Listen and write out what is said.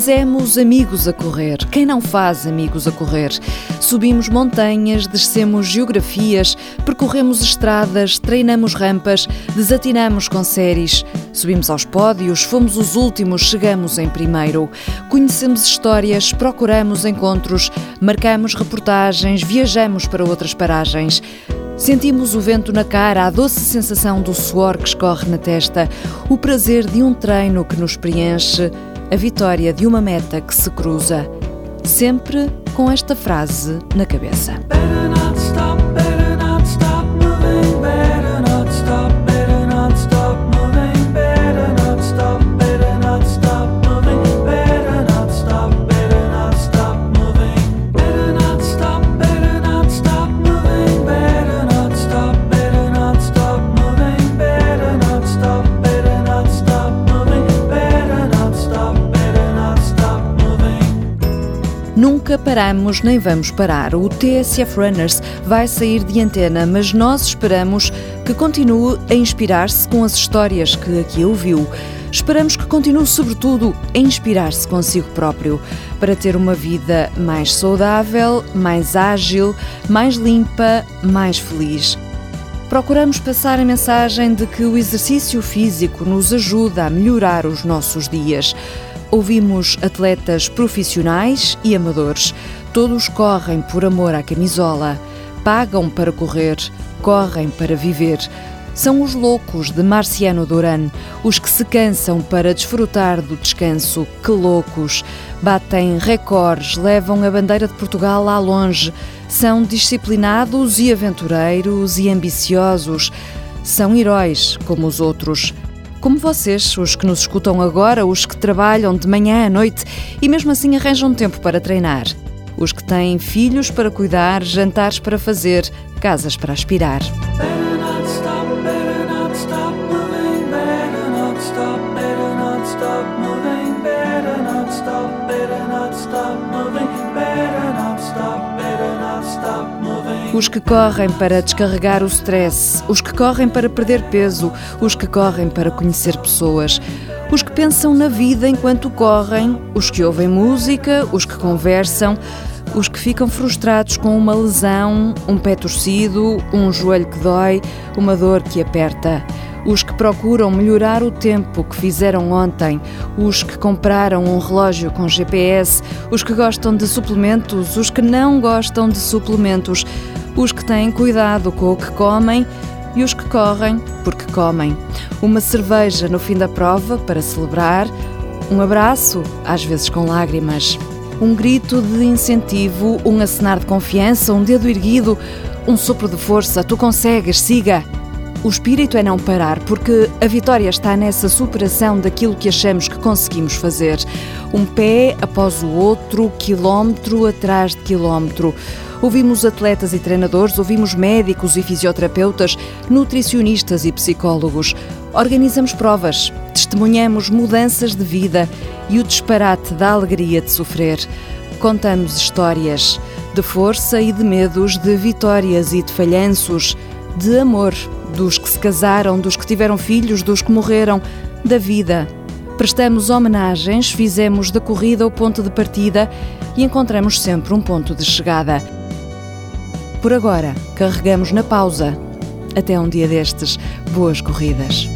Fizemos amigos a correr. Quem não faz amigos a correr? Subimos montanhas, descemos geografias, percorremos estradas, treinamos rampas, desatinamos com séries. Subimos aos pódios, fomos os últimos, chegamos em primeiro. Conhecemos histórias, procuramos encontros, marcamos reportagens, viajamos para outras paragens. Sentimos o vento na cara, a doce sensação do suor que escorre na testa, o prazer de um treino que nos preenche, a vitória de uma meta que se cruza. Sempre com esta frase na cabeça. Nunca paramos nem vamos parar. O TSF Runners vai sair de antena, mas nós esperamos que continue a inspirar-se com as histórias que aqui ouviu. Esperamos que continue, sobretudo, a inspirar-se consigo próprio para ter uma vida mais saudável, mais ágil, mais limpa, mais feliz. Procuramos passar a mensagem de que o exercício físico nos ajuda a melhorar os nossos dias. Ouvimos atletas profissionais e amadores. Todos correm por amor à camisola, pagam para correr, correm para viver. São os loucos de Marciano Duran, os que se cansam para desfrutar do descanso. Que loucos! Batem recordes, levam a bandeira de Portugal lá longe. São disciplinados e aventureiros e ambiciosos. São heróis como os outros como vocês, os que nos escutam agora, os que trabalham de manhã à noite e mesmo assim arranjam tempo para treinar. Os que têm filhos para cuidar, jantares para fazer, casas para aspirar. Os que correm para descarregar o stress, os que correm para perder peso, os que correm para conhecer pessoas, os que pensam na vida enquanto correm, os que ouvem música, os que conversam, os que ficam frustrados com uma lesão, um pé torcido, um joelho que dói, uma dor que aperta os que procuram melhorar o tempo que fizeram ontem, os que compraram um relógio com GPS, os que gostam de suplementos, os que não gostam de suplementos, os que têm cuidado com o que comem e os que correm porque comem. Uma cerveja no fim da prova para celebrar, um abraço, às vezes com lágrimas. Um grito de incentivo, um acenar de confiança, um dedo erguido, um sopro de força. Tu consegues, siga! O espírito é não parar, porque a vitória está nessa superação daquilo que achamos que conseguimos fazer. Um pé após o outro, quilómetro atrás de quilómetro. Ouvimos atletas e treinadores, ouvimos médicos e fisioterapeutas, nutricionistas e psicólogos. Organizamos provas, testemunhamos mudanças de vida e o disparate da alegria de sofrer. Contamos histórias de força e de medos, de vitórias e de falhanços, de amor casaram, dos que tiveram filhos, dos que morreram, da vida. Prestamos homenagens, fizemos da corrida o ponto de partida e encontramos sempre um ponto de chegada. Por agora, carregamos na pausa. Até um dia destes. Boas corridas.